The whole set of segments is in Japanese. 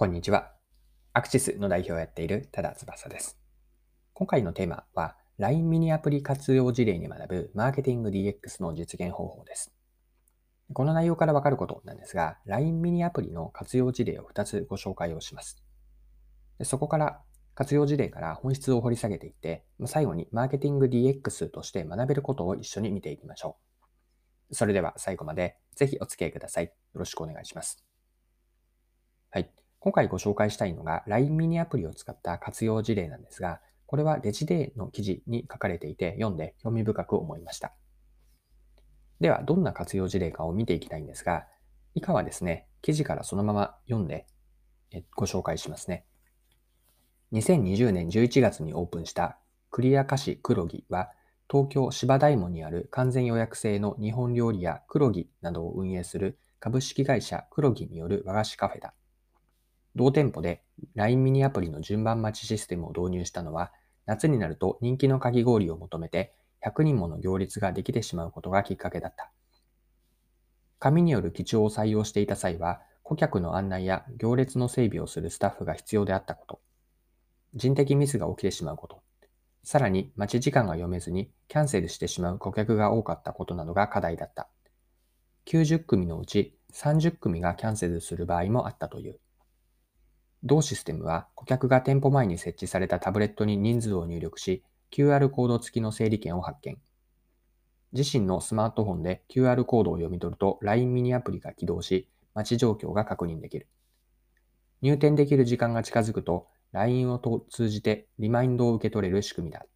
こんにちは。アクシスの代表をやっている多田翼です。今回のテーマは LINE ミニアプリ活用事例に学ぶマーケティング DX の実現方法です。この内容からわかることなんですが、LINE ミニアプリの活用事例を2つご紹介をします。そこから活用事例から本質を掘り下げていって、最後にマーケティング DX として学べることを一緒に見ていきましょう。それでは最後までぜひお付き合いください。よろしくお願いします。はい。今回ご紹介したいのが LINE ミニアプリを使った活用事例なんですが、これはレジデーの記事に書かれていて読んで興味深く思いました。では、どんな活用事例かを見ていきたいんですが、以下はですね、記事からそのまま読んでご紹介しますね。2020年11月にオープンしたクリア菓子黒木は、東京芝大門にある完全予約制の日本料理や黒木などを運営する株式会社黒木による和菓子カフェだ。同店舗で LINE ミニアプリの順番待ちシステムを導入したのは、夏になると人気のかき氷を求めて100人もの行列ができてしまうことがきっかけだった。紙による記帳を採用していた際は、顧客の案内や行列の整備をするスタッフが必要であったこと、人的ミスが起きてしまうこと、さらに待ち時間が読めずにキャンセルしてしまう顧客が多かったことなどが課題だった。90組のうち30組がキャンセルする場合もあったという。同システムは顧客が店舗前に設置されたタブレットに人数を入力し、QR コード付きの整理券を発見。自身のスマートフォンで QR コードを読み取ると LINE ミニアプリが起動し、待ち状況が確認できる。入店できる時間が近づくと LINE を通じてリマインドを受け取れる仕組みだ。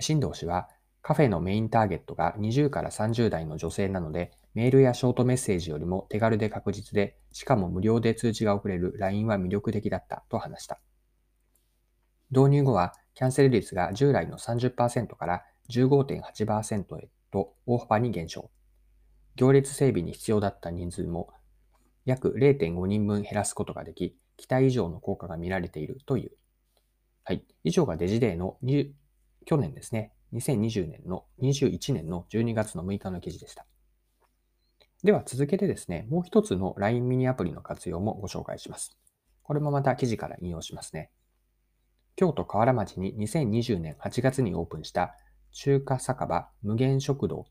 新藤氏はカフェのメインターゲットが20から30代の女性なので、メールやショートメッセージよりも手軽で確実で、しかも無料で通知が送れる LINE は魅力的だったと話した。導入後は、キャンセル率が従来の30%から15.8%へと大幅に減少。行列整備に必要だった人数も約0.5人分減らすことができ、期待以上の効果が見られているという。はい。以上がデジデーの去年ですね、2020年の、21年の12月の6日の記事でした。では続けてですね、もう一つの LINE ミニアプリの活用もご紹介します。これもまた記事から引用しますね。京都河原町に2020年8月にオープンした中華酒場無限食堂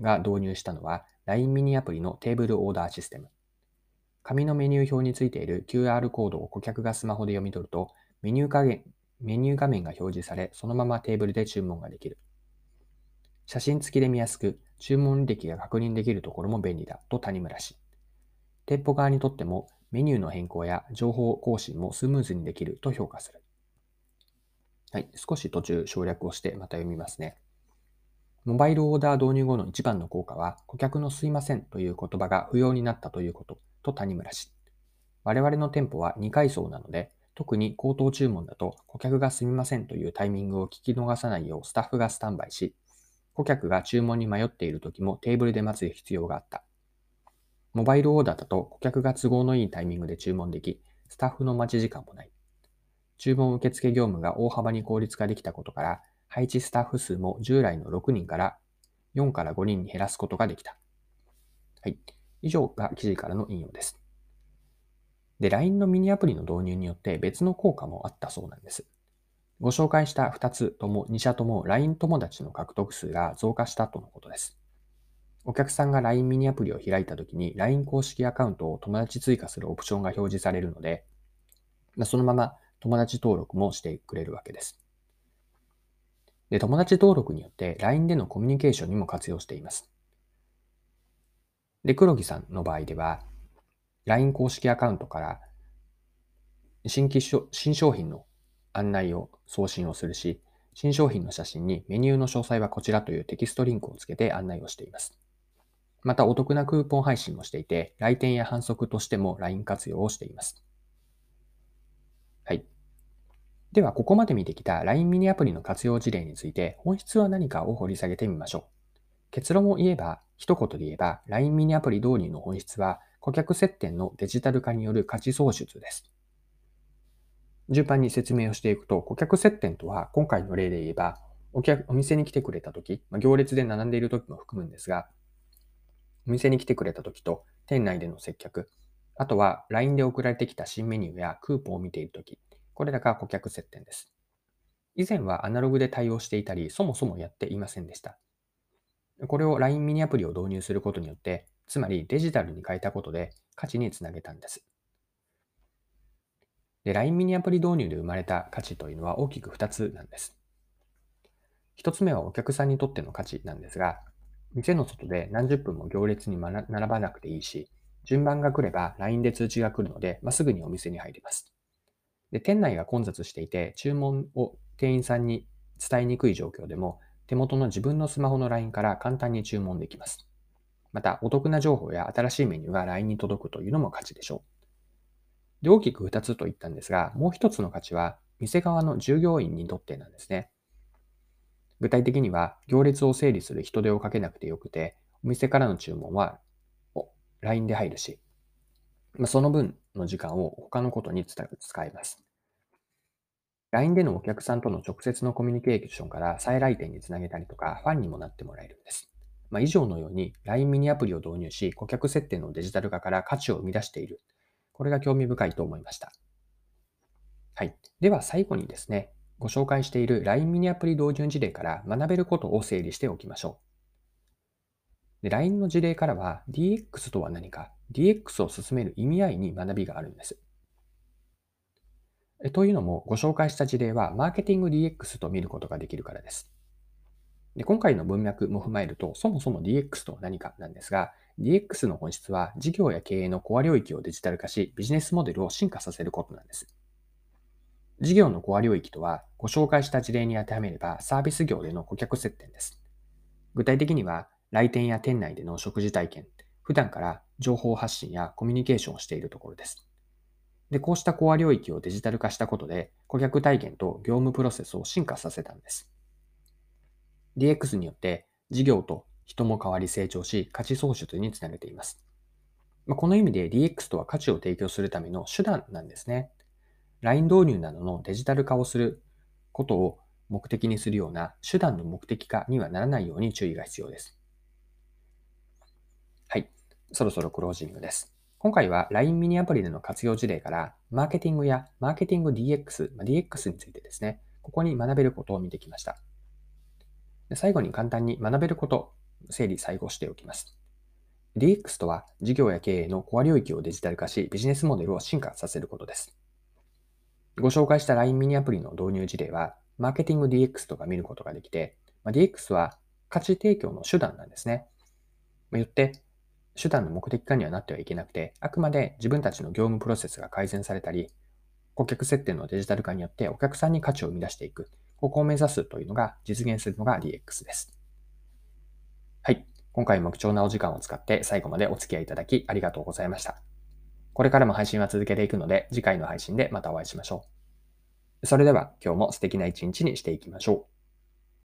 が導入したのは LINE ミニアプリのテーブルオーダーシステム。紙のメニュー表についている QR コードを顧客がスマホで読み取るとメニュー加減メニュー画面が表示され、そのままテーブルで注文ができる。写真付きで見やすく、注文履歴が確認できるところも便利だと谷村氏。店舗側にとってもメニューの変更や情報更新もスムーズにできると評価する。はい、少し途中省略をしてまた読みますね。モバイルオーダー導入後の一番の効果は、顧客のすいませんという言葉が不要になったということと谷村氏。我々の店舗は2階層なので、特に口頭注文だと顧客がすみませんというタイミングを聞き逃さないようスタッフがスタンバイし、顧客が注文に迷っている時もテーブルで待つ必要があった。モバイルオーダーだと顧客が都合のいいタイミングで注文でき、スタッフの待ち時間もない。注文受付業務が大幅に効率化できたことから、配置スタッフ数も従来の6人から4から5人に減らすことができた。はい。以上が記事からの引用です。で、LINE のミニアプリの導入によって別の効果もあったそうなんです。ご紹介した2つとも、2社とも LINE 友達の獲得数が増加したとのことです。お客さんが LINE ミニアプリを開いたときに LINE 公式アカウントを友達追加するオプションが表示されるので、そのまま友達登録もしてくれるわけです。で、友達登録によって LINE でのコミュニケーションにも活用しています。で、黒木さんの場合では、LINE 公式アカウントから新規新商品の案内を送信をするし、新商品の写真にメニューの詳細はこちらというテキストリンクをつけて案内をしています。またお得なクーポン配信もしていて、来店や反則としても LINE 活用をしています。はい。では、ここまで見てきた LINE ミニアプリの活用事例について、本質は何かを掘り下げてみましょう。結論を言えば、一言で言えば、LINE ミニアプリ導入の本質は、顧客接点のデジタル化による価値創出です。順番に説明をしていくと、顧客接点とは、今回の例で言えば、お客、お店に来てくれたとき、まあ、行列で並んでいるときも含むんですが、お店に来てくれたときと、店内での接客、あとは LINE で送られてきた新メニューやクーポンを見ているとき、これらが顧客接点です。以前はアナログで対応していたり、そもそもやっていませんでした。これを LINE ミニアプリを導入することによって、つまりデジタルに変えたことで価値につなげたんです。で、LINE ミニアプリ導入で生まれた価値というのは大きく2つなんです。1つ目はお客さんにとっての価値なんですが、店の外で何十分も行列に並ばなくていいし、順番が来れば LINE で通知が来るので、まあ、すぐにお店に入ります。で、店内が混雑していて、注文を店員さんに伝えにくい状況でも、手元の自分のスマホの LINE から簡単に注文できます。また、お得な情報や新しいメニューが LINE に届くというのも価値でしょう。で、大きく2つと言ったんですが、もう1つの価値は、店側の従業員にとってなんですね。具体的には、行列を整理する人手をかけなくてよくて、お店からの注文は LINE で入るし、ま、その分の時間を他のことに使います。LINE でのお客さんとの直接のコミュニケーションから再来店につなげたりとか、ファンにもなってもらえるんです。まあ、以上のように LINE ミニアプリを導入し、顧客設定のデジタル化から価値を生み出している。これが興味深いと思いました。はい。では最後にですね、ご紹介している LINE ミニアプリ導入事例から学べることを整理しておきましょう。LINE の事例からは DX とは何か、DX を進める意味合いに学びがあるんです。というのも、ご紹介した事例はマーケティング DX と見ることができるからです。で今回の文脈も踏まえると、そもそも DX とは何かなんですが、DX の本質は事業や経営のコア領域をデジタル化し、ビジネスモデルを進化させることなんです。事業のコア領域とは、ご紹介した事例に当てはめれば、サービス業での顧客接点です。具体的には、来店や店内での食事体験、普段から情報発信やコミュニケーションをしているところです。で、こうしたコア領域をデジタル化したことで、顧客体験と業務プロセスを進化させたんです。DX によって事業と人も変わり成長し、価値創出につなげています。まこの意味で DX とは価値を提供するための手段なんですね。LINE 導入などのデジタル化をすることを目的にするような手段の目的化にはならないように注意が必要です。はい。そろそろクロージングです。今回は LINE ミニアプリでの活用事例から、マーケティングやマーケティング DX、DX についてですね、ここに学べることを見てきました。最後に簡単に学べること、整理再考しておきます。DX とは事業や経営のコア領域をデジタル化し、ビジネスモデルを進化させることです。ご紹介した LINE ミニアプリの導入事例は、マーケティング DX とか見ることができて、ま、DX は価値提供の手段なんですね。よって、手段の目的化にはなってはいけなくて、あくまで自分たちの業務プロセスが改善されたり、顧客設定のデジタル化によってお客さんに価値を生み出していく。ここを目指すというのが実現するのが DX です。はい。今回も貴重なお時間を使って最後までお付き合いいただきありがとうございました。これからも配信は続けていくので、次回の配信でまたお会いしましょう。それでは今日も素敵な一日にしていきましょう。